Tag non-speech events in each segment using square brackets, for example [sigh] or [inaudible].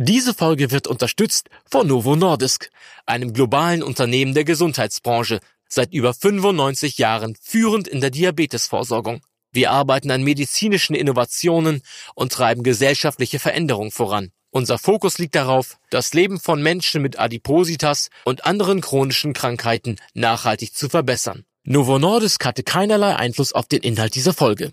Diese Folge wird unterstützt von Novo Nordisk, einem globalen Unternehmen der Gesundheitsbranche, seit über 95 Jahren führend in der Diabetesvorsorgung. Wir arbeiten an medizinischen Innovationen und treiben gesellschaftliche Veränderungen voran. Unser Fokus liegt darauf, das Leben von Menschen mit Adipositas und anderen chronischen Krankheiten nachhaltig zu verbessern. Novo Nordisk hatte keinerlei Einfluss auf den Inhalt dieser Folge.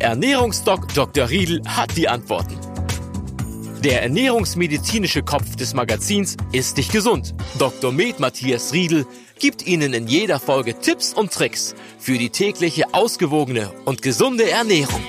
Ernährungsdoc Dr. Riedel hat die Antworten. Der ernährungsmedizinische Kopf des Magazins ist dich gesund. Dr. Med Matthias Riedel gibt Ihnen in jeder Folge Tipps und Tricks für die tägliche ausgewogene und gesunde Ernährung.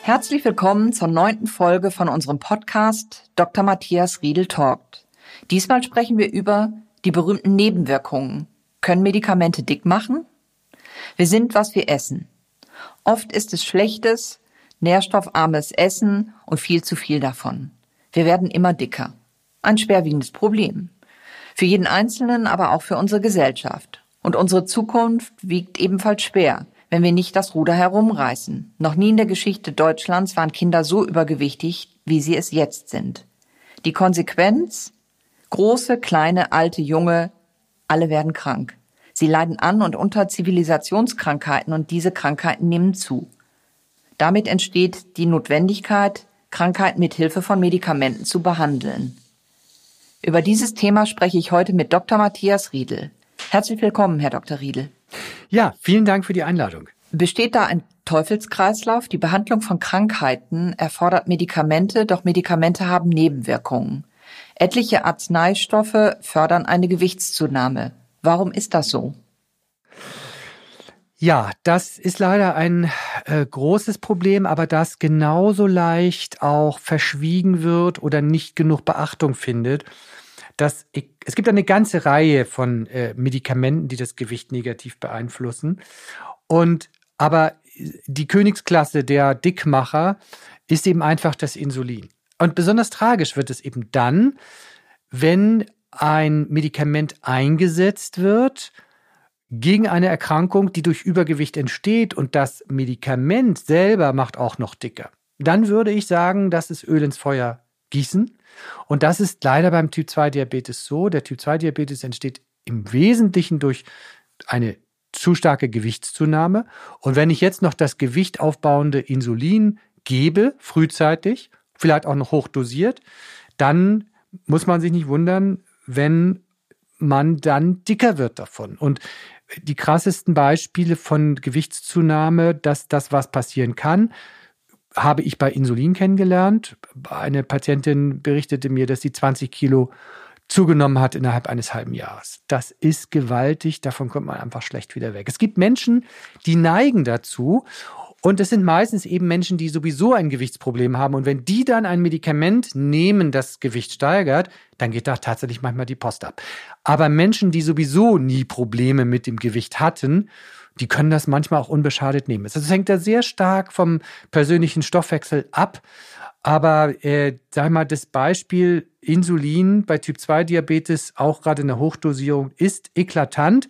Herzlich willkommen zur neunten Folge von unserem Podcast Dr. Matthias Riedel talkt. Diesmal sprechen wir über die berühmten Nebenwirkungen. Können Medikamente dick machen? Wir sind, was wir essen. Oft ist es schlechtes, nährstoffarmes Essen und viel zu viel davon. Wir werden immer dicker. Ein schwerwiegendes Problem. Für jeden Einzelnen, aber auch für unsere Gesellschaft. Und unsere Zukunft wiegt ebenfalls schwer, wenn wir nicht das Ruder herumreißen. Noch nie in der Geschichte Deutschlands waren Kinder so übergewichtig, wie sie es jetzt sind. Die Konsequenz? Große, kleine, alte, junge, alle werden krank. Sie leiden an und unter Zivilisationskrankheiten und diese Krankheiten nehmen zu. Damit entsteht die Notwendigkeit, Krankheiten mit Hilfe von Medikamenten zu behandeln. Über dieses Thema spreche ich heute mit Dr. Matthias Riedel. Herzlich willkommen, Herr Dr. Riedel. Ja, vielen Dank für die Einladung. Besteht da ein Teufelskreislauf? Die Behandlung von Krankheiten erfordert Medikamente, doch Medikamente haben Nebenwirkungen. Etliche Arzneistoffe fördern eine Gewichtszunahme. Warum ist das so? Ja, das ist leider ein äh, großes Problem, aber das genauso leicht auch verschwiegen wird oder nicht genug Beachtung findet. Das, es gibt eine ganze Reihe von äh, Medikamenten, die das Gewicht negativ beeinflussen. Und aber die Königsklasse der Dickmacher ist eben einfach das Insulin. Und besonders tragisch wird es eben dann, wenn ein Medikament eingesetzt wird gegen eine Erkrankung, die durch Übergewicht entsteht und das Medikament selber macht auch noch dicker. Dann würde ich sagen, das ist Öl ins Feuer gießen. Und das ist leider beim Typ 2 Diabetes so. Der Typ 2 Diabetes entsteht im Wesentlichen durch eine zu starke Gewichtszunahme. Und wenn ich jetzt noch das Gewicht aufbauende Insulin gebe, frühzeitig, vielleicht auch noch hochdosiert, dann muss man sich nicht wundern, wenn man dann dicker wird davon. Und die krassesten Beispiele von Gewichtszunahme, dass das was passieren kann, habe ich bei Insulin kennengelernt. Eine Patientin berichtete mir, dass sie 20 Kilo zugenommen hat innerhalb eines halben Jahres. Das ist gewaltig, davon kommt man einfach schlecht wieder weg. Es gibt Menschen, die neigen dazu und es sind meistens eben Menschen, die sowieso ein Gewichtsproblem haben. Und wenn die dann ein Medikament nehmen, das Gewicht steigert, dann geht da tatsächlich manchmal die Post ab. Aber Menschen, die sowieso nie Probleme mit dem Gewicht hatten, die können das manchmal auch unbeschadet nehmen. Also es hängt da sehr stark vom persönlichen Stoffwechsel ab. Aber äh, sag mal, das Beispiel Insulin bei Typ 2 Diabetes, auch gerade in der Hochdosierung, ist eklatant.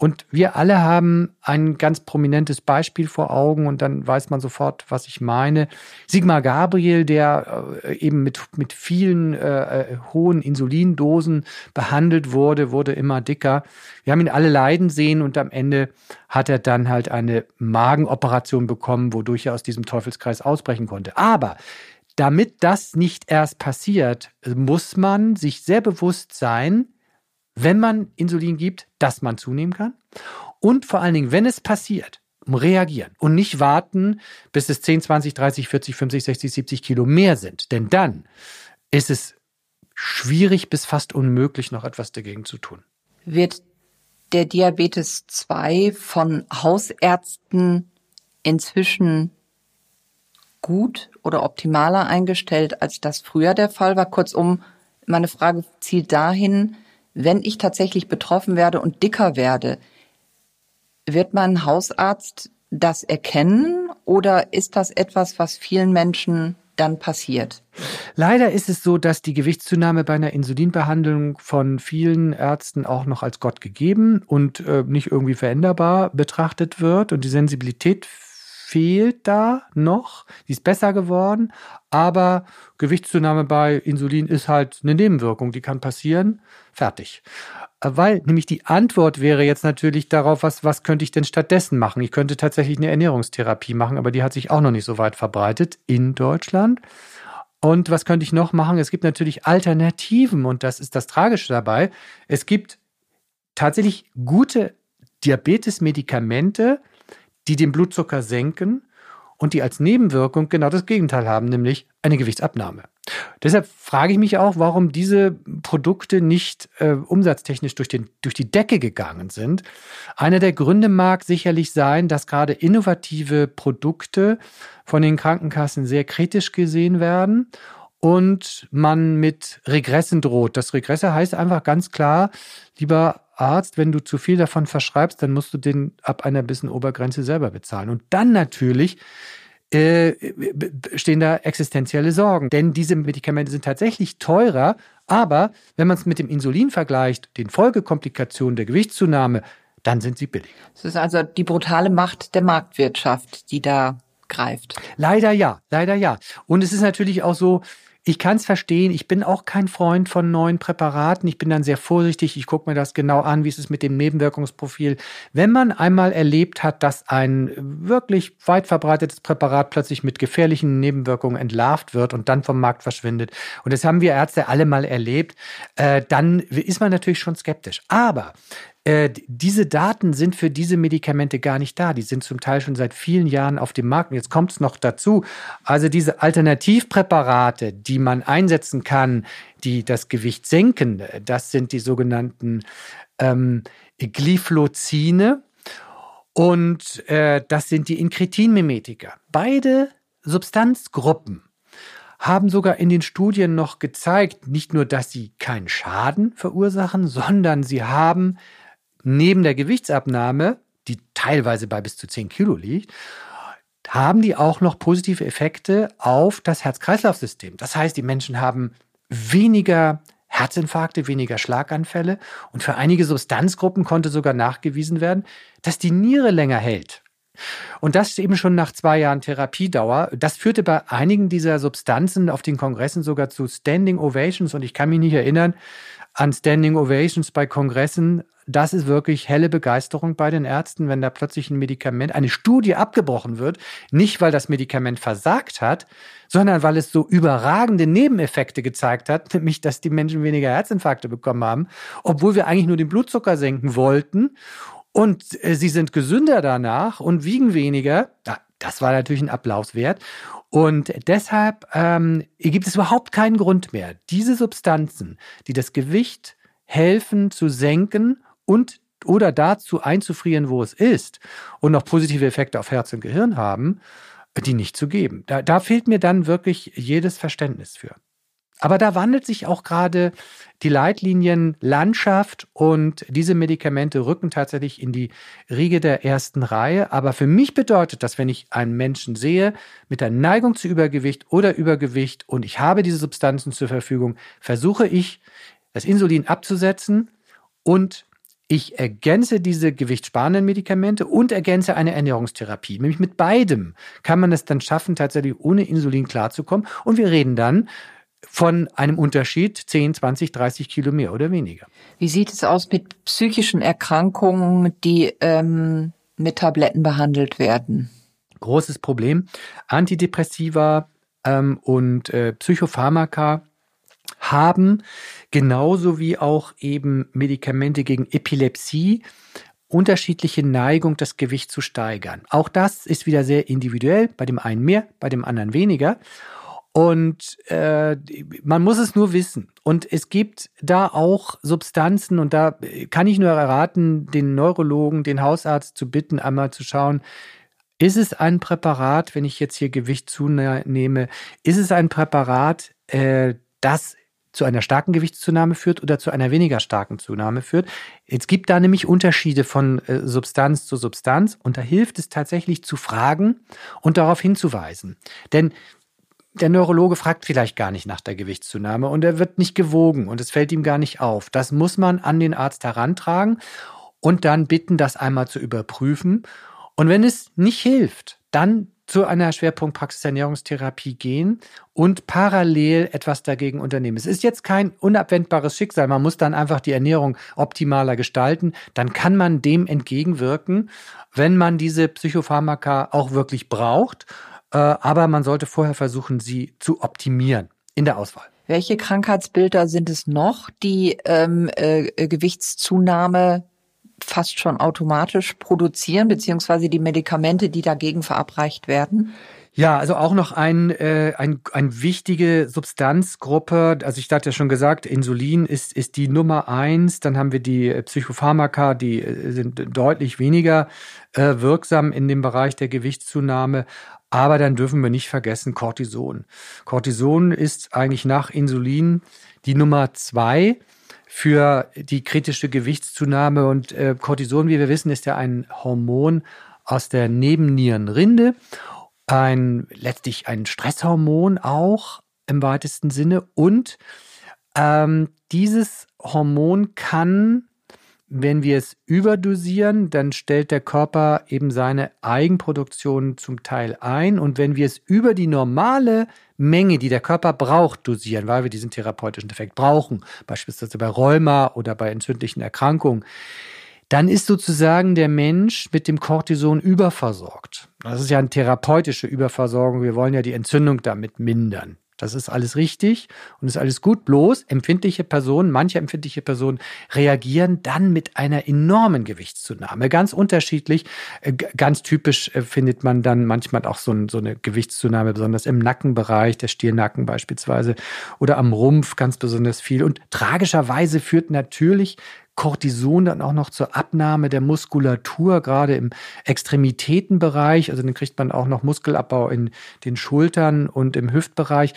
Und wir alle haben ein ganz prominentes Beispiel vor Augen und dann weiß man sofort, was ich meine. Sigmar Gabriel, der äh, eben mit, mit vielen äh, äh, hohen Insulindosen behandelt wurde, wurde immer dicker. Wir haben ihn alle leiden sehen und am Ende hat er dann halt eine Magenoperation bekommen, wodurch er aus diesem Teufelskreis ausbrechen konnte. Aber damit das nicht erst passiert, muss man sich sehr bewusst sein, wenn man Insulin gibt, dass man zunehmen kann. Und vor allen Dingen, wenn es passiert, reagieren und nicht warten, bis es 10, 20, 30, 40, 50, 60, 70 Kilo mehr sind. Denn dann ist es schwierig bis fast unmöglich, noch etwas dagegen zu tun. Wird der Diabetes 2 von Hausärzten inzwischen gut oder optimaler eingestellt, als das früher der Fall war? Kurzum, meine Frage zielt dahin, wenn ich tatsächlich betroffen werde und dicker werde, wird mein Hausarzt das erkennen oder ist das etwas, was vielen Menschen dann passiert? Leider ist es so, dass die Gewichtszunahme bei einer Insulinbehandlung von vielen Ärzten auch noch als Gott gegeben und äh, nicht irgendwie veränderbar betrachtet wird und die Sensibilität fehlt da noch. Die ist besser geworden, aber Gewichtszunahme bei Insulin ist halt eine Nebenwirkung, die kann passieren. Fertig. Weil nämlich die Antwort wäre jetzt natürlich darauf, was, was könnte ich denn stattdessen machen? Ich könnte tatsächlich eine Ernährungstherapie machen, aber die hat sich auch noch nicht so weit verbreitet in Deutschland. Und was könnte ich noch machen? Es gibt natürlich Alternativen und das ist das Tragische dabei. Es gibt tatsächlich gute Diabetes-Medikamente, die den Blutzucker senken und die als Nebenwirkung genau das Gegenteil haben, nämlich eine Gewichtsabnahme. Deshalb frage ich mich auch, warum diese Produkte nicht äh, umsatztechnisch durch, den, durch die Decke gegangen sind. Einer der Gründe mag sicherlich sein, dass gerade innovative Produkte von den Krankenkassen sehr kritisch gesehen werden und man mit Regressen droht. Das Regresse heißt einfach ganz klar, lieber Arzt, wenn du zu viel davon verschreibst, dann musst du den ab einer gewissen Obergrenze selber bezahlen. Und dann natürlich äh, stehen da existenzielle Sorgen. Denn diese Medikamente sind tatsächlich teurer, aber wenn man es mit dem Insulin vergleicht, den Folgekomplikationen der Gewichtszunahme, dann sind sie billig. Es ist also die brutale Macht der Marktwirtschaft, die da greift. Leider ja, leider ja. Und es ist natürlich auch so, ich kann es verstehen. Ich bin auch kein Freund von neuen Präparaten. Ich bin dann sehr vorsichtig. Ich gucke mir das genau an, wie ist es mit dem Nebenwirkungsprofil. Wenn man einmal erlebt hat, dass ein wirklich weit verbreitetes Präparat plötzlich mit gefährlichen Nebenwirkungen entlarvt wird und dann vom Markt verschwindet, und das haben wir Ärzte alle mal erlebt, äh, dann ist man natürlich schon skeptisch. Aber äh, diese Daten sind für diese Medikamente gar nicht da. Die sind zum Teil schon seit vielen Jahren auf dem Markt. Und jetzt kommt es noch dazu. Also diese Alternativpräparate, die man einsetzen kann, die das Gewicht senken, das sind die sogenannten ähm, Glyphlozine und äh, das sind die Inkretinmimetika. Beide Substanzgruppen haben sogar in den Studien noch gezeigt, nicht nur, dass sie keinen Schaden verursachen, sondern sie haben neben der Gewichtsabnahme, die teilweise bei bis zu 10 Kilo liegt, haben die auch noch positive Effekte auf das Herz-Kreislauf-System. Das heißt, die Menschen haben weniger Herzinfarkte, weniger Schlaganfälle und für einige Substanzgruppen konnte sogar nachgewiesen werden, dass die Niere länger hält. Und das eben schon nach zwei Jahren Therapiedauer. Das führte bei einigen dieser Substanzen auf den Kongressen sogar zu Standing Ovations und ich kann mich nicht erinnern an Standing Ovations bei Kongressen das ist wirklich helle Begeisterung bei den Ärzten, wenn da plötzlich ein Medikament, eine Studie abgebrochen wird, nicht weil das Medikament versagt hat, sondern weil es so überragende Nebeneffekte gezeigt hat, [laughs] nämlich dass die Menschen weniger Herzinfarkte bekommen haben, obwohl wir eigentlich nur den Blutzucker senken wollten und äh, sie sind gesünder danach und wiegen weniger. Das war natürlich ein Applaus. Und deshalb ähm, gibt es überhaupt keinen Grund mehr, diese Substanzen, die das Gewicht helfen zu senken und oder dazu einzufrieren, wo es ist und noch positive Effekte auf Herz und Gehirn haben, die nicht zu geben. Da, da fehlt mir dann wirklich jedes Verständnis für. Aber da wandelt sich auch gerade die Leitlinien Landschaft und diese Medikamente rücken tatsächlich in die Riege der ersten Reihe. Aber für mich bedeutet das, wenn ich einen Menschen sehe mit der Neigung zu Übergewicht oder Übergewicht und ich habe diese Substanzen zur Verfügung, versuche ich, das Insulin abzusetzen und ich ergänze diese gewichtssparenden Medikamente und ergänze eine Ernährungstherapie. Nämlich mit beidem kann man es dann schaffen, tatsächlich ohne Insulin klarzukommen. Und wir reden dann von einem Unterschied 10, 20, 30 Kilo mehr oder weniger. Wie sieht es aus mit psychischen Erkrankungen, die ähm, mit Tabletten behandelt werden? Großes Problem. Antidepressiva ähm, und äh, Psychopharmaka haben, genauso wie auch eben Medikamente gegen Epilepsie, unterschiedliche Neigung, das Gewicht zu steigern. Auch das ist wieder sehr individuell, bei dem einen mehr, bei dem anderen weniger. Und äh, man muss es nur wissen. Und es gibt da auch Substanzen, und da kann ich nur erraten, den Neurologen, den Hausarzt zu bitten, einmal zu schauen, ist es ein Präparat, wenn ich jetzt hier Gewicht zunehme, ist es ein Präparat, äh, das zu einer starken Gewichtszunahme führt oder zu einer weniger starken Zunahme führt. Es gibt da nämlich Unterschiede von äh, Substanz zu Substanz und da hilft es tatsächlich zu fragen und darauf hinzuweisen. Denn der Neurologe fragt vielleicht gar nicht nach der Gewichtszunahme und er wird nicht gewogen und es fällt ihm gar nicht auf. Das muss man an den Arzt herantragen und dann bitten, das einmal zu überprüfen. Und wenn es nicht hilft, dann zu einer Schwerpunktpraxis Ernährungstherapie gehen und parallel etwas dagegen unternehmen. Es ist jetzt kein unabwendbares Schicksal. Man muss dann einfach die Ernährung optimaler gestalten. Dann kann man dem entgegenwirken, wenn man diese Psychopharmaka auch wirklich braucht. Äh, aber man sollte vorher versuchen, sie zu optimieren in der Auswahl. Welche Krankheitsbilder sind es noch, die ähm, äh, Gewichtszunahme fast schon automatisch produzieren, beziehungsweise die Medikamente, die dagegen verabreicht werden? Ja, also auch noch ein, äh, ein, ein wichtige Substanzgruppe. Also ich hatte ja schon gesagt, Insulin ist, ist die Nummer eins. Dann haben wir die Psychopharmaka, die äh, sind deutlich weniger äh, wirksam in dem Bereich der Gewichtszunahme. Aber dann dürfen wir nicht vergessen Cortison. Cortison ist eigentlich nach Insulin die Nummer zwei für die kritische Gewichtszunahme. Und äh, Cortison, wie wir wissen, ist ja ein Hormon aus der Nebennierenrinde. Ein, letztlich ein Stresshormon auch im weitesten Sinne. Und ähm, dieses Hormon kann wenn wir es überdosieren, dann stellt der Körper eben seine Eigenproduktion zum Teil ein. Und wenn wir es über die normale Menge, die der Körper braucht, dosieren, weil wir diesen therapeutischen Effekt brauchen, beispielsweise bei Rheuma oder bei entzündlichen Erkrankungen, dann ist sozusagen der Mensch mit dem Cortison überversorgt. Das ist ja eine therapeutische Überversorgung. Wir wollen ja die Entzündung damit mindern. Das ist alles richtig und ist alles gut. Bloß empfindliche Personen, manche empfindliche Personen reagieren dann mit einer enormen Gewichtszunahme. Ganz unterschiedlich. Äh, ganz typisch äh, findet man dann manchmal auch so, eine Gewichtszunahme, besonders im Nackenbereich, der Stirnacken beispielsweise oder am Rumpf ganz besonders viel. Und tragischerweise führt natürlich Cortison dann auch noch zur Abnahme der Muskulatur, gerade im Extremitätenbereich. Also dann kriegt man auch noch Muskelabbau in den Schultern und im Hüftbereich.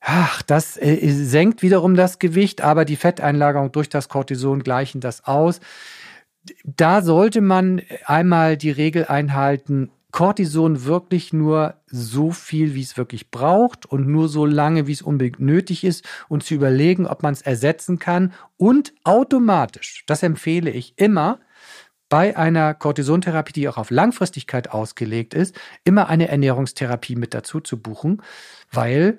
Ach, das äh, senkt wiederum das Gewicht, aber die Fetteinlagerung durch das Cortison gleichen das aus. Da sollte man einmal die Regel einhalten, Cortison wirklich nur so viel, wie es wirklich braucht und nur so lange, wie es unbedingt nötig ist und zu überlegen, ob man es ersetzen kann. Und automatisch, das empfehle ich immer, bei einer Cortisontherapie, die auch auf Langfristigkeit ausgelegt ist, immer eine Ernährungstherapie mit dazu zu buchen, weil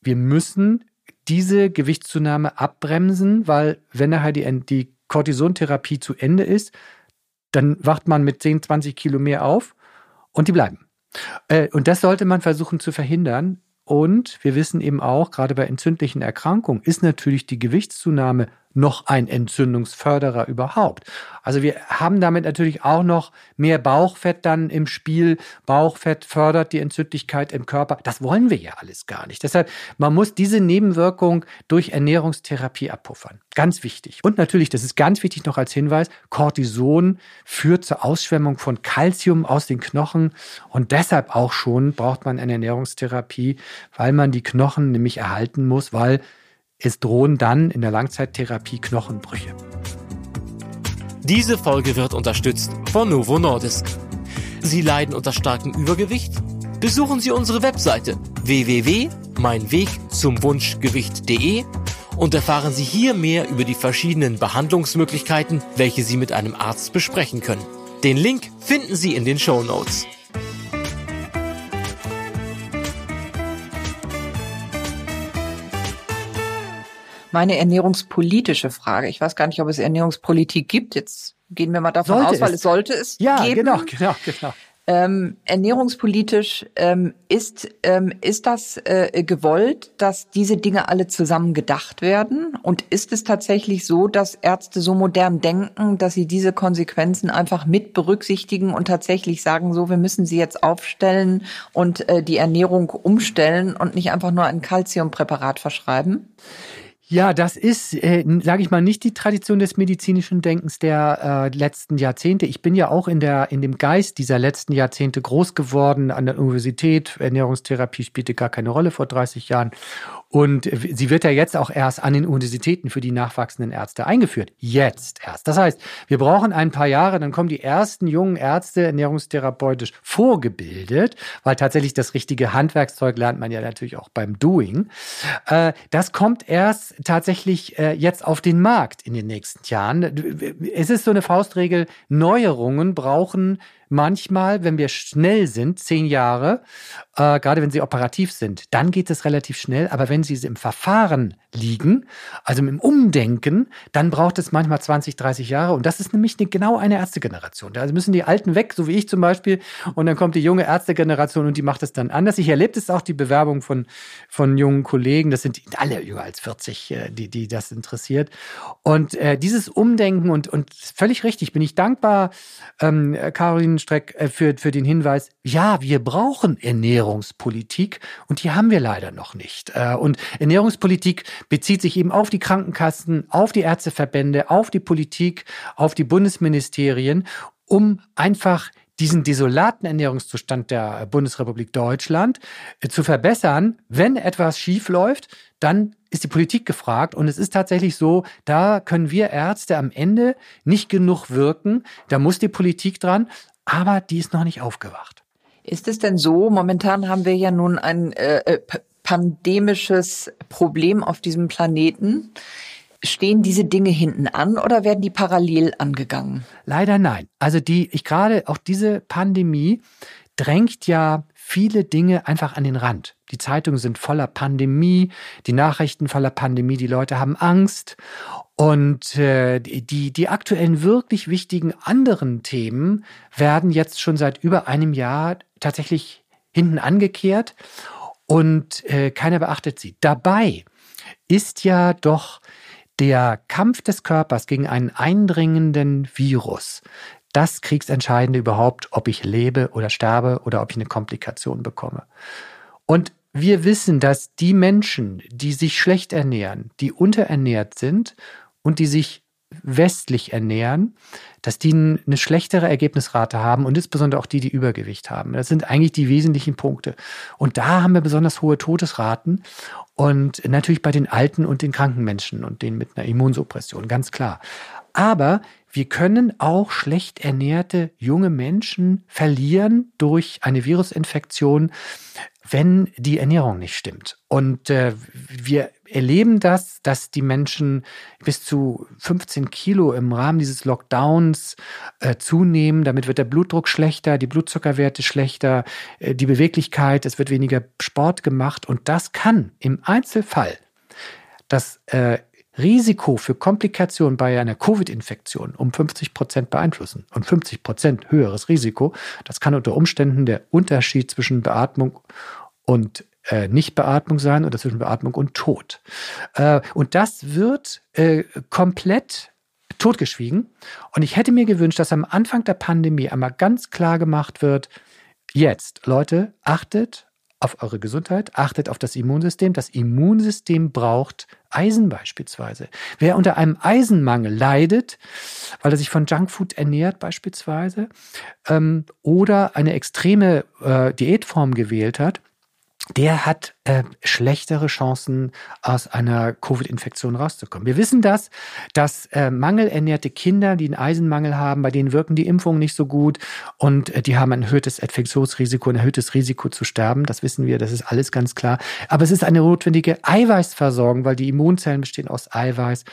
wir müssen diese Gewichtszunahme abbremsen, weil wenn nachher die, die Cortisontherapie zu Ende ist, dann wacht man mit 10, 20 Kilo mehr auf und die bleiben. Äh, und das sollte man versuchen zu verhindern. Und wir wissen eben auch, gerade bei entzündlichen Erkrankungen ist natürlich die Gewichtszunahme noch ein Entzündungsförderer überhaupt. Also wir haben damit natürlich auch noch mehr Bauchfett dann im Spiel. Bauchfett fördert die Entzündlichkeit im Körper. Das wollen wir ja alles gar nicht. Deshalb, man muss diese Nebenwirkung durch Ernährungstherapie abpuffern. Ganz wichtig. Und natürlich, das ist ganz wichtig noch als Hinweis, Cortison führt zur Ausschwemmung von Kalzium aus den Knochen. Und deshalb auch schon braucht man eine Ernährungstherapie, weil man die Knochen nämlich erhalten muss, weil es drohen dann in der Langzeittherapie Knochenbrüche. Diese Folge wird unterstützt von Novo Nordisk. Sie leiden unter starkem Übergewicht? Besuchen Sie unsere Webseite www.meinwegzumwunschgewicht.de und erfahren Sie hier mehr über die verschiedenen Behandlungsmöglichkeiten, welche Sie mit einem Arzt besprechen können. Den Link finden Sie in den Show Notes. Meine ernährungspolitische Frage. Ich weiß gar nicht, ob es Ernährungspolitik gibt. Jetzt gehen wir mal davon sollte aus, weil es sollte es ja, geben. genau, genau, genau. Ähm, ernährungspolitisch ähm, ist, ähm, ist das äh, gewollt, dass diese Dinge alle zusammen gedacht werden? Und ist es tatsächlich so, dass Ärzte so modern denken, dass sie diese Konsequenzen einfach mit berücksichtigen und tatsächlich sagen, so, wir müssen sie jetzt aufstellen und äh, die Ernährung umstellen und nicht einfach nur ein Calciumpräparat verschreiben? Ja, das ist, äh, sage ich mal, nicht die Tradition des medizinischen Denkens der äh, letzten Jahrzehnte. Ich bin ja auch in der in dem Geist dieser letzten Jahrzehnte groß geworden an der Universität. Ernährungstherapie spielte gar keine Rolle vor 30 Jahren und sie wird ja jetzt auch erst an den Universitäten für die nachwachsenden Ärzte eingeführt. Jetzt erst. Das heißt, wir brauchen ein paar Jahre, dann kommen die ersten jungen Ärzte ernährungstherapeutisch vorgebildet, weil tatsächlich das richtige Handwerkszeug lernt man ja natürlich auch beim Doing. Äh, das kommt erst tatsächlich äh, jetzt auf den Markt in den nächsten Jahren. Es ist so eine Faustregel, Neuerungen brauchen manchmal, wenn wir schnell sind, zehn Jahre, äh, gerade wenn sie operativ sind, dann geht es relativ schnell. Aber wenn sie im Verfahren liegen, also im Umdenken, dann braucht es manchmal 20, 30 Jahre. Und das ist nämlich eine, genau eine Ärztegeneration. Da müssen die Alten weg, so wie ich zum Beispiel. Und dann kommt die junge Ärztegeneration und die macht es dann anders. Ich erlebe es auch die Bewerbung von, von jungen Kollegen. Das sind alle jünger als 40, äh, die, die das interessiert. Und äh, dieses Umdenken und, und völlig richtig, bin ich dankbar, ähm, Caroline Streck, äh, für, für den Hinweis, ja, wir brauchen Ernährungspolitik und die haben wir leider noch nicht. Äh, und Ernährungspolitik bezieht sich eben auf die Krankenkassen, auf die Ärzteverbände, auf die Politik, auf die Bundesministerien, um einfach diesen desolaten Ernährungszustand der Bundesrepublik Deutschland äh, zu verbessern. Wenn etwas schief läuft, dann ist die Politik gefragt. Und es ist tatsächlich so, da können wir Ärzte am Ende nicht genug wirken. Da muss die Politik dran aber die ist noch nicht aufgewacht. Ist es denn so, momentan haben wir ja nun ein äh, äh pandemisches Problem auf diesem Planeten. Stehen diese Dinge hinten an oder werden die parallel angegangen? Leider nein. Also die, ich gerade auch diese Pandemie drängt ja viele Dinge einfach an den Rand. Die Zeitungen sind voller Pandemie, die Nachrichten voller Pandemie, die Leute haben Angst. Und äh, die, die aktuellen wirklich wichtigen anderen Themen werden jetzt schon seit über einem Jahr tatsächlich hinten angekehrt und äh, keiner beachtet sie. Dabei ist ja doch der Kampf des Körpers gegen einen eindringenden Virus das Kriegsentscheidende überhaupt, ob ich lebe oder sterbe oder ob ich eine Komplikation bekomme. Und wir wissen, dass die Menschen, die sich schlecht ernähren, die unterernährt sind und die sich westlich ernähren, dass die eine schlechtere Ergebnisrate haben und insbesondere auch die, die Übergewicht haben. Das sind eigentlich die wesentlichen Punkte. Und da haben wir besonders hohe Todesraten und natürlich bei den alten und den kranken Menschen und denen mit einer Immunsuppression, ganz klar. Aber wir können auch schlecht ernährte junge Menschen verlieren durch eine Virusinfektion, wenn die Ernährung nicht stimmt. Und äh, wir erleben das, dass die Menschen bis zu 15 Kilo im Rahmen dieses Lockdowns äh, zunehmen. Damit wird der Blutdruck schlechter, die Blutzuckerwerte schlechter, äh, die Beweglichkeit, es wird weniger Sport gemacht. Und das kann im Einzelfall das äh, Risiko für Komplikationen bei einer Covid-Infektion um 50 Prozent beeinflussen. Und 50 Prozent höheres Risiko, das kann unter Umständen der Unterschied zwischen Beatmung und äh, Nichtbeatmung sein oder zwischen Beatmung und Tod. Äh, und das wird äh, komplett totgeschwiegen. Und ich hätte mir gewünscht, dass am Anfang der Pandemie einmal ganz klar gemacht wird, jetzt, Leute, achtet auf eure Gesundheit, achtet auf das Immunsystem. Das Immunsystem braucht Eisen beispielsweise. Wer unter einem Eisenmangel leidet, weil er sich von Junkfood ernährt beispielsweise, ähm, oder eine extreme äh, Diätform gewählt hat, der hat äh, schlechtere Chancen, aus einer Covid-Infektion rauszukommen. Wir wissen das, dass äh, mangelernährte Kinder, die einen Eisenmangel haben, bei denen wirken die Impfungen nicht so gut und äh, die haben ein erhöhtes Infektionsrisiko, ein erhöhtes Risiko zu sterben. Das wissen wir, das ist alles ganz klar. Aber es ist eine notwendige Eiweißversorgung, weil die Immunzellen bestehen aus Eiweiß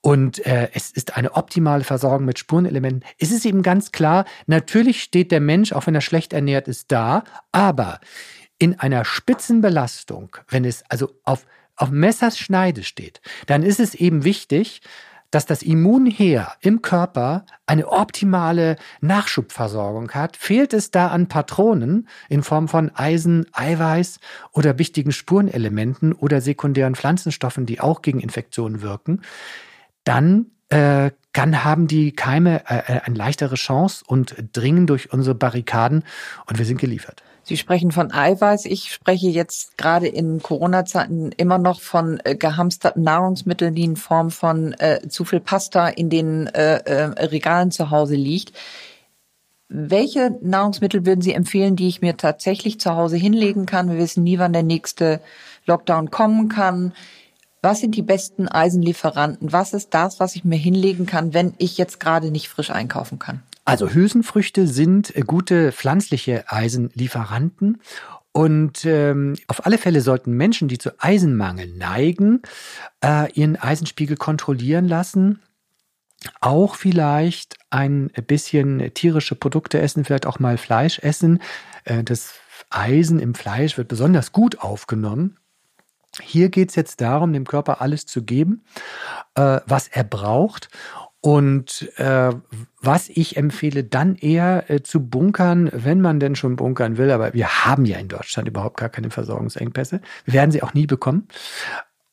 und äh, es ist eine optimale Versorgung mit Spurenelementen. Es ist eben ganz klar, natürlich steht der Mensch, auch wenn er schlecht ernährt ist, da, aber in einer Spitzenbelastung, wenn es also auf, auf Messers Schneide steht, dann ist es eben wichtig, dass das Immunheer im Körper eine optimale Nachschubversorgung hat, fehlt es da an Patronen in Form von Eisen, Eiweiß oder wichtigen Spurenelementen oder sekundären Pflanzenstoffen, die auch gegen Infektionen wirken, dann äh, kann haben die Keime äh, äh eine leichtere Chance und dringen durch unsere Barrikaden und wir sind geliefert. Sie sprechen von Eiweiß. Ich spreche jetzt gerade in Corona-Zeiten immer noch von äh, gehamsterten Nahrungsmitteln, die in Form von äh, zu viel Pasta in den äh, äh, Regalen zu Hause liegt. Welche Nahrungsmittel würden Sie empfehlen, die ich mir tatsächlich zu Hause hinlegen kann? Wir wissen nie, wann der nächste Lockdown kommen kann. Was sind die besten Eisenlieferanten? Was ist das, was ich mir hinlegen kann, wenn ich jetzt gerade nicht frisch einkaufen kann? Also Hülsenfrüchte sind äh, gute pflanzliche Eisenlieferanten. Und ähm, auf alle Fälle sollten Menschen, die zu Eisenmangel neigen, äh, ihren Eisenspiegel kontrollieren lassen. Auch vielleicht ein bisschen tierische Produkte essen, vielleicht auch mal Fleisch essen. Äh, das Eisen im Fleisch wird besonders gut aufgenommen. Hier geht es jetzt darum, dem Körper alles zu geben, äh, was er braucht. Und äh, was ich empfehle, dann eher äh, zu bunkern, wenn man denn schon bunkern will. Aber wir haben ja in Deutschland überhaupt gar keine Versorgungsengpässe. Wir werden sie auch nie bekommen.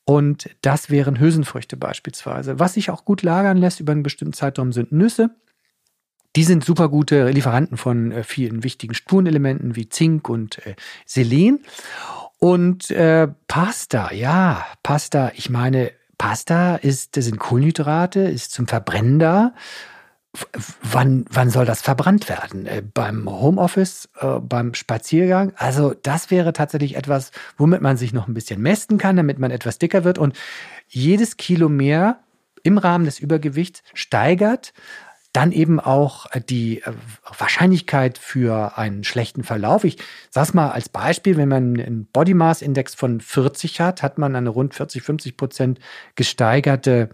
Und das wären Hülsenfrüchte beispielsweise. Was sich auch gut lagern lässt über einen bestimmten Zeitraum sind Nüsse. Die sind super gute Lieferanten von äh, vielen wichtigen Spurenelementen wie Zink und äh, Selen. Und äh, Pasta, ja, Pasta, ich meine, Pasta ist, sind Kohlenhydrate, ist zum Verbrennen da. Wann, wann soll das verbrannt werden? Äh, beim Homeoffice, äh, beim Spaziergang? Also das wäre tatsächlich etwas, womit man sich noch ein bisschen mästen kann, damit man etwas dicker wird. Und jedes Kilo mehr im Rahmen des Übergewichts steigert dann eben auch äh, die äh, Wahrscheinlichkeit für einen schlechten Verlauf. Ich sag's mal als Beispiel, wenn man einen Body Mass Index von 40 hat, hat man eine rund 40, 50 Prozent gesteigerte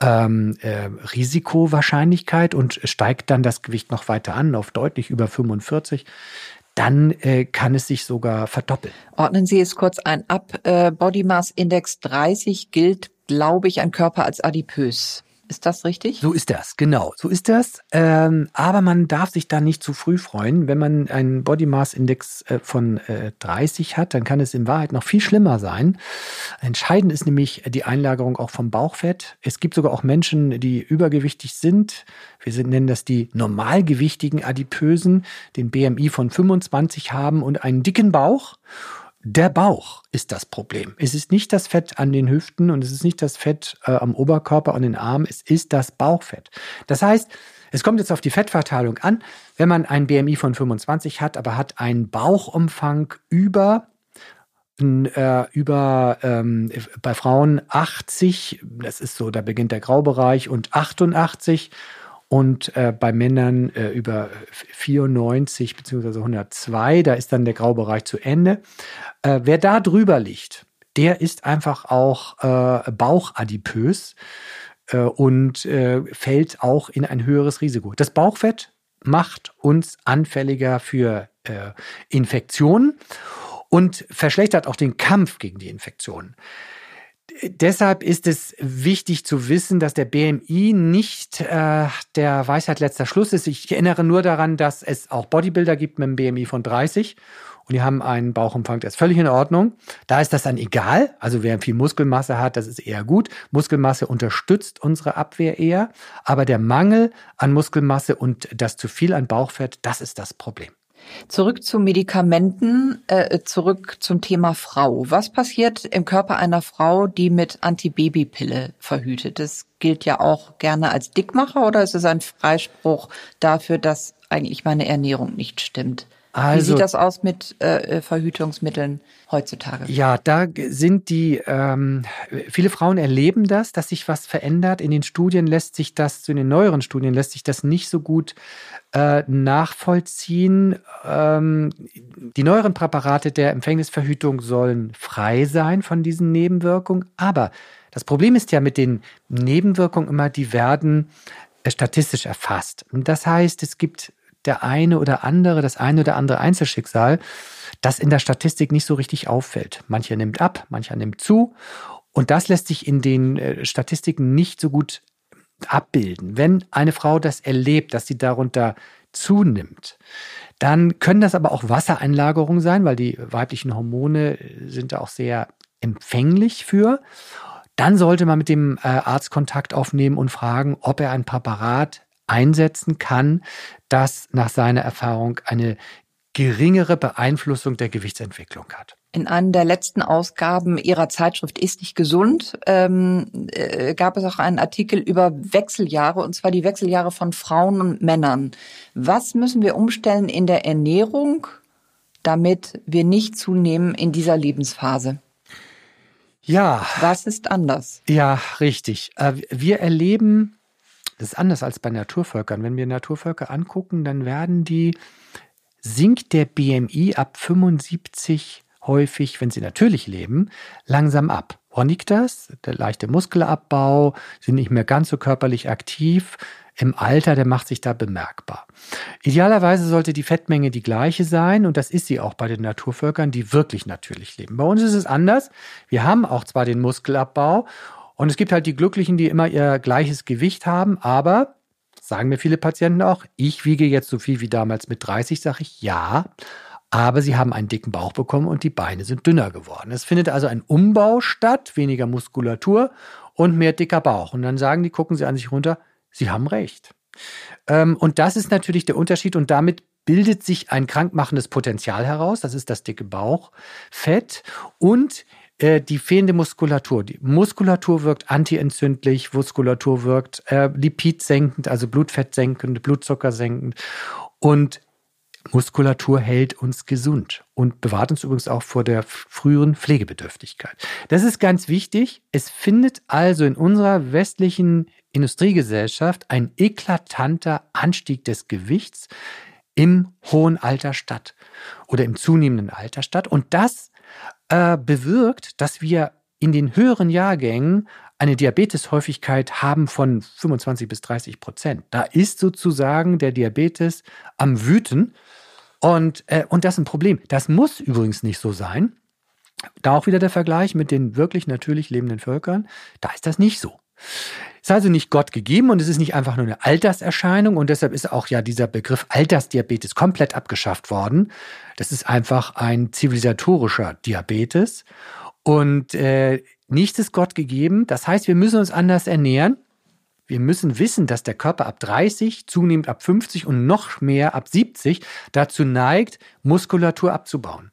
ähm, äh, Risikowahrscheinlichkeit und steigt dann das Gewicht noch weiter an auf deutlich über 45 dann äh, kann es sich sogar verdoppeln. Ordnen Sie es kurz ein ab. Äh, Body Mass Index 30 gilt, glaube ich, ein Körper als adipös. Ist das richtig? So ist das, genau. So ist das. Ähm, aber man darf sich da nicht zu früh freuen. Wenn man einen Body Mass Index äh, von äh, 30 hat, dann kann es in Wahrheit noch viel schlimmer sein. Entscheidend ist nämlich die Einlagerung auch vom Bauchfett. Es gibt sogar auch Menschen, die übergewichtig sind. Wir sind, nennen das die normalgewichtigen Adipösen, den BMI von 25 haben und einen dicken Bauch. Der Bauch ist das Problem. Es ist nicht das Fett an den Hüften und es ist nicht das Fett äh, am Oberkörper und den Armen, es ist das Bauchfett. Das heißt, es kommt jetzt auf die Fettverteilung an. Wenn man ein BMI von 25 hat, aber hat einen Bauchumfang über äh, über ähm, bei Frauen 80, das ist so, da beginnt der Graubereich und 88 und äh, bei Männern äh, über 94 bzw. 102, da ist dann der Graubereich zu Ende. Äh, wer da drüber liegt, der ist einfach auch äh, bauchadipös äh, und äh, fällt auch in ein höheres Risiko. Das Bauchfett macht uns anfälliger für Infektionen und verschlechtert auch den Kampf gegen die Infektionen deshalb ist es wichtig zu wissen, dass der BMI nicht äh, der Weisheit letzter Schluss ist. Ich erinnere nur daran, dass es auch Bodybuilder gibt mit einem BMI von 30 und die haben einen Bauchumfang, der ist völlig in Ordnung. Da ist das dann egal. Also wer viel Muskelmasse hat, das ist eher gut. Muskelmasse unterstützt unsere Abwehr eher. Aber der Mangel an Muskelmasse und das zu viel an Bauchfett, das ist das Problem. Zurück zu Medikamenten, äh, zurück zum Thema Frau. Was passiert im Körper einer Frau, die mit Antibabypille verhütet? Das gilt ja auch gerne als Dickmacher oder ist es ein Freispruch dafür, dass eigentlich meine Ernährung nicht stimmt? Also, Wie sieht das aus mit äh, Verhütungsmitteln heutzutage? Ja, da sind die, ähm, viele Frauen erleben das, dass sich was verändert. In den Studien lässt sich das, in den neueren Studien lässt sich das nicht so gut äh, nachvollziehen. Ähm, die neueren Präparate der Empfängnisverhütung sollen frei sein von diesen Nebenwirkungen. Aber das Problem ist ja mit den Nebenwirkungen immer, die werden äh, statistisch erfasst. Das heißt, es gibt der eine oder andere, das eine oder andere Einzelschicksal, das in der Statistik nicht so richtig auffällt. Mancher nimmt ab, mancher nimmt zu. Und das lässt sich in den äh, Statistiken nicht so gut abbilden. Wenn eine Frau das erlebt, dass sie darunter zunimmt, dann können das aber auch Wassereinlagerungen sein, weil die weiblichen Hormone sind da auch sehr empfänglich für. Dann sollte man mit dem äh, Arzt Kontakt aufnehmen und fragen, ob er ein Präparat einsetzen kann, das nach seiner Erfahrung eine geringere Beeinflussung der Gewichtsentwicklung hat. In einer der letzten Ausgaben Ihrer Zeitschrift Ist nicht gesund ähm, äh, gab es auch einen Artikel über Wechseljahre, und zwar die Wechseljahre von Frauen und Männern. Was müssen wir umstellen in der Ernährung, damit wir nicht zunehmen in dieser Lebensphase? Ja. Was ist anders? Ja, richtig. Äh, wir erleben, das ist anders als bei Naturvölkern. Wenn wir Naturvölker angucken, dann werden die, sinkt der BMI ab 75 häufig, wenn sie natürlich leben, langsam ab. Woran liegt das? Der leichte Muskelabbau, sind nicht mehr ganz so körperlich aktiv. Im Alter, der macht sich da bemerkbar. Idealerweise sollte die Fettmenge die gleiche sein und das ist sie auch bei den Naturvölkern, die wirklich natürlich leben. Bei uns ist es anders. Wir haben auch zwar den Muskelabbau und es gibt halt die Glücklichen, die immer ihr gleiches Gewicht haben, aber sagen mir viele Patienten auch, ich wiege jetzt so viel wie damals mit 30, sage ich ja aber sie haben einen dicken Bauch bekommen und die Beine sind dünner geworden. Es findet also ein Umbau statt, weniger Muskulatur und mehr dicker Bauch. Und dann sagen die, gucken sie an sich runter, sie haben recht. Ähm, und das ist natürlich der Unterschied und damit bildet sich ein krankmachendes Potenzial heraus. Das ist das dicke Bauchfett und äh, die fehlende Muskulatur. Die Muskulatur wirkt antientzündlich, Muskulatur wirkt äh, lipidsenkend, also Blutfettsenkend, Blutzuckersenkend. Und Muskulatur hält uns gesund und bewahrt uns übrigens auch vor der früheren Pflegebedürftigkeit. Das ist ganz wichtig. Es findet also in unserer westlichen Industriegesellschaft ein eklatanter Anstieg des Gewichts im hohen Alter statt oder im zunehmenden Alter statt. Und das äh, bewirkt, dass wir in den höheren Jahrgängen eine Diabeteshäufigkeit haben von 25 bis 30 Prozent. Da ist sozusagen der Diabetes am Wüten. Und, äh, und das ist ein Problem. Das muss übrigens nicht so sein. Da auch wieder der Vergleich mit den wirklich natürlich lebenden Völkern. Da ist das nicht so. Ist also nicht Gott gegeben und es ist nicht einfach nur eine Alterserscheinung und deshalb ist auch ja dieser Begriff Altersdiabetes komplett abgeschafft worden. Das ist einfach ein zivilisatorischer Diabetes und äh, nichts ist Gott gegeben. Das heißt, wir müssen uns anders ernähren. Wir müssen wissen, dass der Körper ab 30, zunehmend ab 50 und noch mehr ab 70 dazu neigt, Muskulatur abzubauen,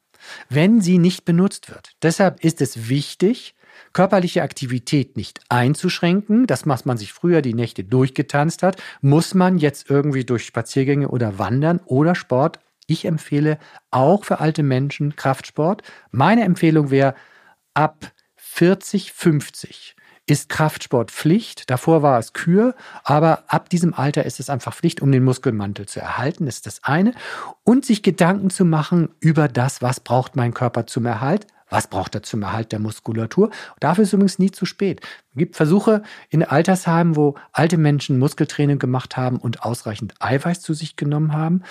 wenn sie nicht benutzt wird. Deshalb ist es wichtig, körperliche Aktivität nicht einzuschränken. Das, was man sich früher die Nächte durchgetanzt hat, muss man jetzt irgendwie durch Spaziergänge oder Wandern oder Sport. Ich empfehle auch für alte Menschen Kraftsport. Meine Empfehlung wäre ab 40, 50 ist Kraftsport Pflicht. Davor war es Kür, aber ab diesem Alter ist es einfach Pflicht, um den Muskelmantel zu erhalten, ist das eine. Und sich Gedanken zu machen über das, was braucht mein Körper zum Erhalt, was braucht er zum Erhalt der Muskulatur? Dafür ist übrigens nie zu spät. Es gibt Versuche in Altersheimen, wo alte Menschen Muskeltraining gemacht haben und ausreichend Eiweiß zu sich genommen haben.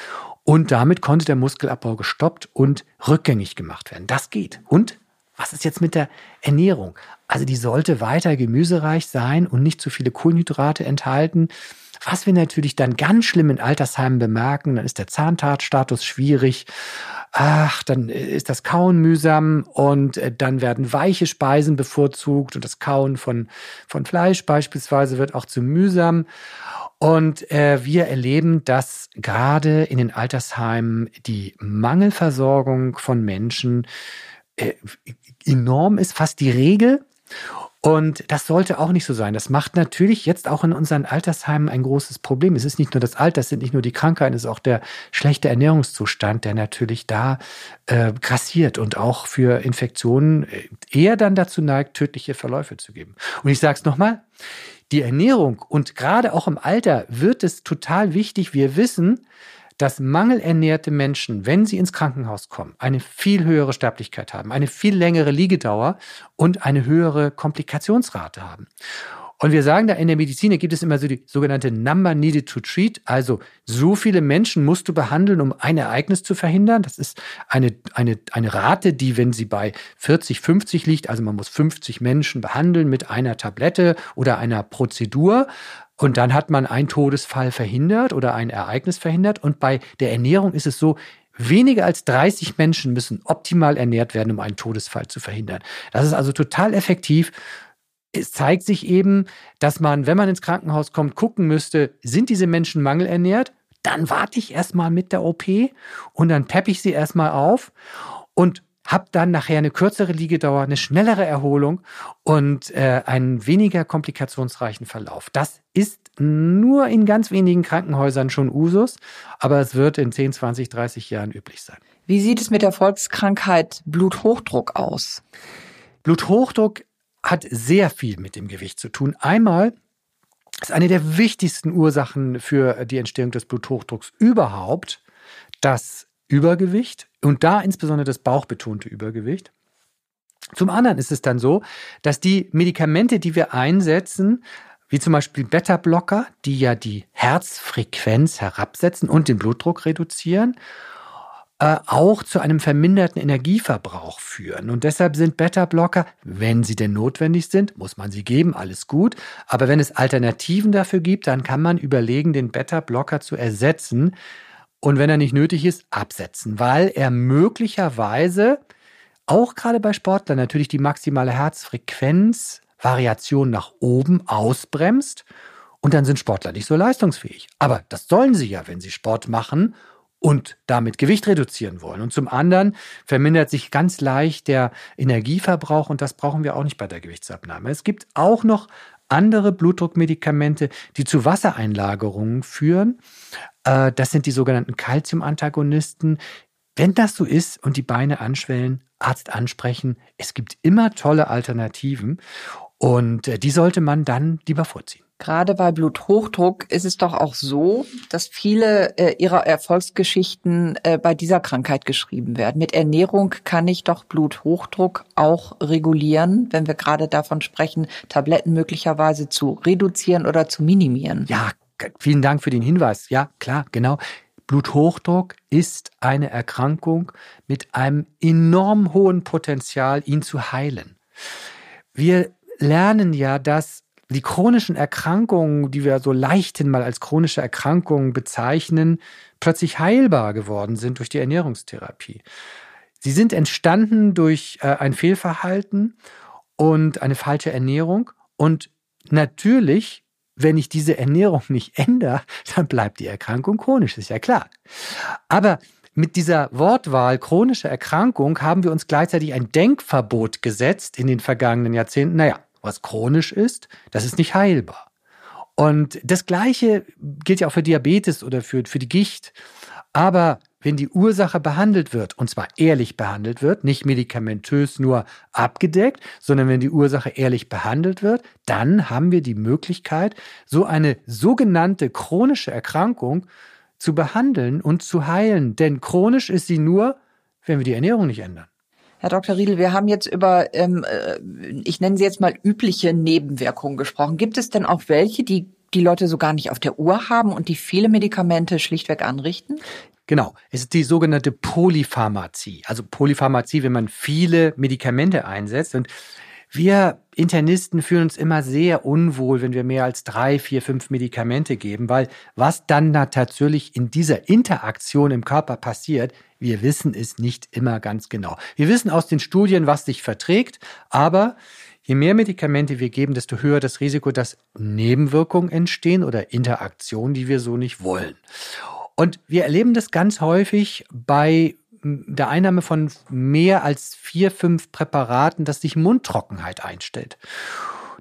Und damit konnte der Muskelabbau gestoppt und rückgängig gemacht werden. Das geht. Und was ist jetzt mit der Ernährung? Also die sollte weiter gemüsereich sein und nicht zu viele Kohlenhydrate enthalten. Was wir natürlich dann ganz schlimm in Altersheimen bemerken, dann ist der Zahntatstatus schwierig. Ach, dann ist das Kauen mühsam und äh, dann werden weiche Speisen bevorzugt und das Kauen von, von Fleisch beispielsweise wird auch zu mühsam. Und äh, wir erleben, dass gerade in den Altersheimen die Mangelversorgung von Menschen äh, enorm ist, fast die Regel. Und das sollte auch nicht so sein. Das macht natürlich jetzt auch in unseren Altersheimen ein großes Problem. Es ist nicht nur das Alter, es sind nicht nur die Krankheiten, es ist auch der schlechte Ernährungszustand, der natürlich da äh, grassiert und auch für Infektionen äh, eher dann dazu neigt, tödliche Verläufe zu geben. Und ich sage es nochmal, die Ernährung und gerade auch im Alter wird es total wichtig. Wir wissen, dass mangelernährte Menschen, wenn sie ins Krankenhaus kommen, eine viel höhere Sterblichkeit haben, eine viel längere Liegedauer und eine höhere Komplikationsrate haben. Und wir sagen da in der Medizin, da gibt es immer so die sogenannte Number Needed to Treat. Also so viele Menschen musst du behandeln, um ein Ereignis zu verhindern. Das ist eine, eine, eine Rate, die, wenn sie bei 40, 50 liegt, also man muss 50 Menschen behandeln mit einer Tablette oder einer Prozedur. Und dann hat man einen Todesfall verhindert oder ein Ereignis verhindert. Und bei der Ernährung ist es so, weniger als 30 Menschen müssen optimal ernährt werden, um einen Todesfall zu verhindern. Das ist also total effektiv. Es zeigt sich eben, dass man, wenn man ins Krankenhaus kommt, gucken müsste, sind diese Menschen mangelernährt? Dann warte ich erstmal mit der OP und dann peppe ich sie erstmal auf. Und habe dann nachher eine kürzere Liegedauer, eine schnellere Erholung und äh, einen weniger komplikationsreichen Verlauf. Das ist nur in ganz wenigen Krankenhäusern schon Usus, aber es wird in 10, 20, 30 Jahren üblich sein. Wie sieht es mit der Volkskrankheit Bluthochdruck aus? Bluthochdruck hat sehr viel mit dem Gewicht zu tun. Einmal ist eine der wichtigsten Ursachen für die Entstehung des Bluthochdrucks überhaupt das Übergewicht und da insbesondere das bauchbetonte Übergewicht. Zum anderen ist es dann so, dass die Medikamente, die wir einsetzen, wie zum Beispiel Beta-Blocker, die ja die Herzfrequenz herabsetzen und den Blutdruck reduzieren, äh, auch zu einem verminderten Energieverbrauch führen. Und deshalb sind Beta-Blocker, wenn sie denn notwendig sind, muss man sie geben, alles gut. Aber wenn es Alternativen dafür gibt, dann kann man überlegen, den Beta-Blocker zu ersetzen und wenn er nicht nötig ist, absetzen, weil er möglicherweise auch gerade bei Sportlern natürlich die maximale Herzfrequenz Variation nach oben ausbremst und dann sind Sportler nicht so leistungsfähig. Aber das sollen sie ja, wenn sie Sport machen und damit Gewicht reduzieren wollen. Und zum anderen vermindert sich ganz leicht der Energieverbrauch und das brauchen wir auch nicht bei der Gewichtsabnahme. Es gibt auch noch andere Blutdruckmedikamente, die zu Wassereinlagerungen führen. Äh, das sind die sogenannten Calcium-Antagonisten. Wenn das so ist und die Beine anschwellen, Arzt ansprechen, es gibt immer tolle Alternativen und äh, die sollte man dann lieber vorziehen. Gerade bei Bluthochdruck ist es doch auch so, dass viele äh, ihrer Erfolgsgeschichten äh, bei dieser Krankheit geschrieben werden. Mit Ernährung kann ich doch Bluthochdruck auch regulieren, wenn wir gerade davon sprechen, Tabletten möglicherweise zu reduzieren oder zu minimieren. Ja, vielen Dank für den Hinweis. Ja, klar, genau. Bluthochdruck ist eine Erkrankung mit einem enorm hohen Potenzial, ihn zu heilen. Wir lernen ja, dass die chronischen Erkrankungen, die wir so leichthin mal als chronische Erkrankungen bezeichnen, plötzlich heilbar geworden sind durch die Ernährungstherapie. Sie sind entstanden durch äh, ein Fehlverhalten und eine falsche Ernährung. Und natürlich, wenn ich diese Ernährung nicht ändere, dann bleibt die Erkrankung chronisch, ist ja klar. Aber mit dieser Wortwahl chronische Erkrankung haben wir uns gleichzeitig ein Denkverbot gesetzt in den vergangenen Jahrzehnten. Naja, was chronisch ist, das ist nicht heilbar. Und das Gleiche gilt ja auch für Diabetes oder für, für die Gicht. Aber wenn die Ursache behandelt wird, und zwar ehrlich behandelt wird, nicht medikamentös nur abgedeckt, sondern wenn die Ursache ehrlich behandelt wird, dann haben wir die Möglichkeit, so eine sogenannte chronische Erkrankung zu behandeln und zu heilen. Denn chronisch ist sie nur, wenn wir die Ernährung nicht ändern. Herr Dr. Riedel, wir haben jetzt über, ähm, äh, ich nenne sie jetzt mal übliche Nebenwirkungen gesprochen. Gibt es denn auch welche, die die Leute so gar nicht auf der Uhr haben und die viele Medikamente schlichtweg anrichten? Genau, es ist die sogenannte Polypharmazie. Also Polypharmazie, wenn man viele Medikamente einsetzt. Und wir Internisten fühlen uns immer sehr unwohl, wenn wir mehr als drei, vier, fünf Medikamente geben, weil was dann da tatsächlich in dieser Interaktion im Körper passiert, wir wissen es nicht immer ganz genau. Wir wissen aus den Studien, was sich verträgt, aber je mehr Medikamente wir geben, desto höher das Risiko, dass Nebenwirkungen entstehen oder Interaktionen, die wir so nicht wollen. Und wir erleben das ganz häufig bei der Einnahme von mehr als vier, fünf Präparaten, dass sich Mundtrockenheit einstellt.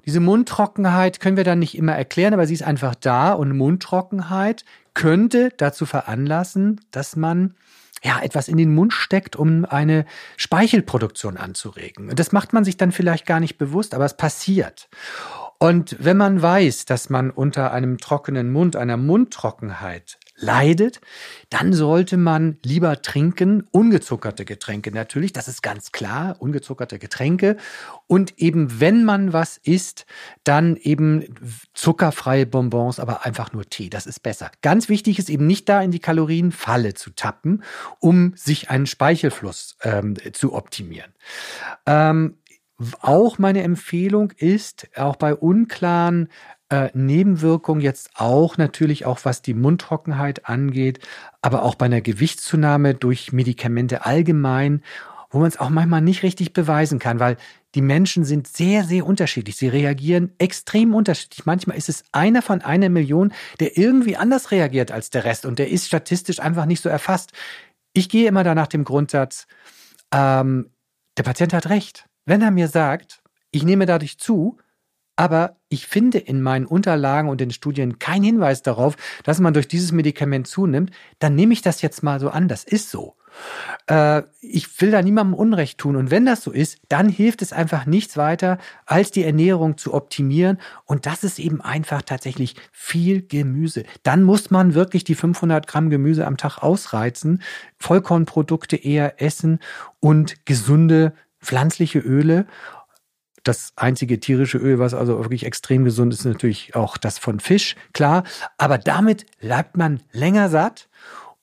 Diese Mundtrockenheit können wir dann nicht immer erklären, aber sie ist einfach da und Mundtrockenheit könnte dazu veranlassen, dass man ja, etwas in den Mund steckt, um eine Speichelproduktion anzuregen. Und das macht man sich dann vielleicht gar nicht bewusst, aber es passiert. Und wenn man weiß, dass man unter einem trockenen Mund, einer Mundtrockenheit leidet, dann sollte man lieber trinken, ungezuckerte Getränke natürlich, das ist ganz klar, ungezuckerte Getränke. Und eben, wenn man was isst, dann eben zuckerfreie Bonbons, aber einfach nur Tee, das ist besser. Ganz wichtig ist eben nicht da in die Kalorienfalle zu tappen, um sich einen Speichelfluss ähm, zu optimieren. Ähm, auch meine Empfehlung ist, auch bei unklaren äh, Nebenwirkungen jetzt auch natürlich auch was die Mundtrockenheit angeht, aber auch bei einer Gewichtszunahme durch Medikamente allgemein, wo man es auch manchmal nicht richtig beweisen kann, weil die Menschen sind sehr, sehr unterschiedlich. Sie reagieren extrem unterschiedlich. Manchmal ist es einer von einer Million, der irgendwie anders reagiert als der Rest und der ist statistisch einfach nicht so erfasst. Ich gehe immer da nach dem Grundsatz, ähm, der Patient hat recht. Wenn er mir sagt, ich nehme dadurch zu, aber ich finde in meinen Unterlagen und in Studien keinen Hinweis darauf, dass man durch dieses Medikament zunimmt, dann nehme ich das jetzt mal so an, das ist so. Äh, ich will da niemandem Unrecht tun. Und wenn das so ist, dann hilft es einfach nichts weiter, als die Ernährung zu optimieren. Und das ist eben einfach tatsächlich viel Gemüse. Dann muss man wirklich die 500 Gramm Gemüse am Tag ausreizen, Vollkornprodukte eher essen und gesunde pflanzliche Öle. Das einzige tierische Öl, was also wirklich extrem gesund ist, ist natürlich auch das von Fisch, klar. Aber damit bleibt man länger satt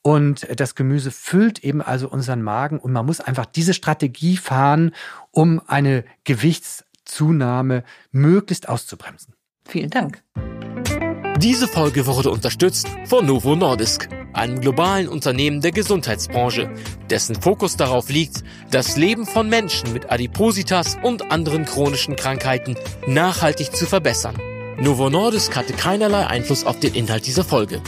und das Gemüse füllt eben also unseren Magen und man muss einfach diese Strategie fahren, um eine Gewichtszunahme möglichst auszubremsen. Vielen Dank. Diese Folge wurde unterstützt von Novo Nordisk, einem globalen Unternehmen der Gesundheitsbranche, dessen Fokus darauf liegt, das Leben von Menschen mit Adipositas und anderen chronischen Krankheiten nachhaltig zu verbessern. Novo Nordisk hatte keinerlei Einfluss auf den Inhalt dieser Folge.